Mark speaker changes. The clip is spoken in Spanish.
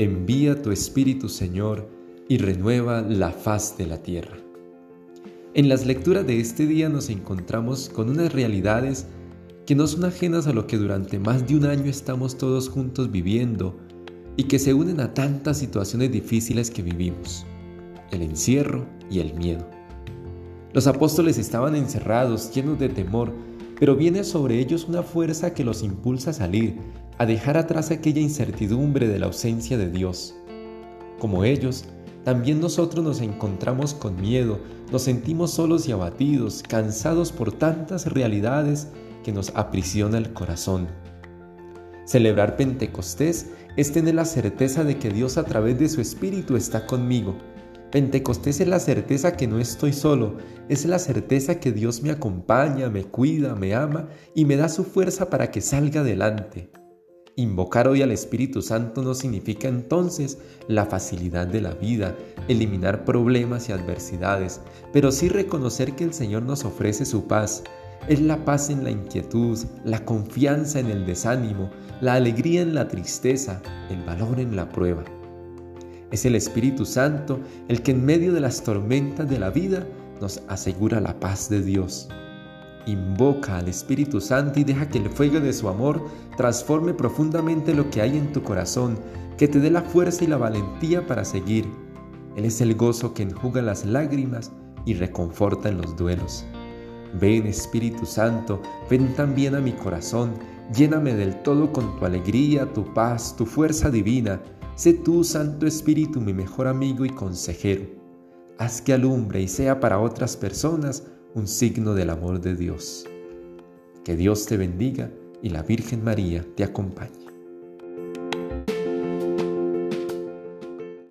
Speaker 1: Envía tu Espíritu, Señor, y renueva la faz de la tierra. En las lecturas de este día nos encontramos con unas realidades que no son ajenas a lo que durante más de un año estamos todos juntos viviendo y que se unen a tantas situaciones difíciles que vivimos, el encierro y el miedo. Los apóstoles estaban encerrados, llenos de temor, pero viene sobre ellos una fuerza que los impulsa a salir, a dejar atrás aquella incertidumbre de la ausencia de Dios. Como ellos, también nosotros nos encontramos con miedo, nos sentimos solos y abatidos, cansados por tantas realidades que nos aprisiona el corazón. Celebrar Pentecostés es tener la certeza de que Dios a través de su Espíritu está conmigo. Pentecostés es la certeza que no estoy solo, es la certeza que Dios me acompaña, me cuida, me ama y me da su fuerza para que salga adelante. Invocar hoy al Espíritu Santo no significa entonces la facilidad de la vida, eliminar problemas y adversidades, pero sí reconocer que el Señor nos ofrece su paz, es la paz en la inquietud, la confianza en el desánimo, la alegría en la tristeza, el valor en la prueba. Es el Espíritu Santo el que en medio de las tormentas de la vida nos asegura la paz de Dios. Invoca al Espíritu Santo y deja que el fuego de su amor transforme profundamente lo que hay en tu corazón, que te dé la fuerza y la valentía para seguir. Él es el gozo que enjuga las lágrimas y reconforta en los duelos. Ven Espíritu Santo, ven también a mi corazón, lléname del todo con tu alegría, tu paz, tu fuerza divina. Sé tú, Santo Espíritu, mi mejor amigo y consejero. Haz que alumbre y sea para otras personas un signo del amor de Dios. Que Dios te bendiga y la Virgen María te acompañe.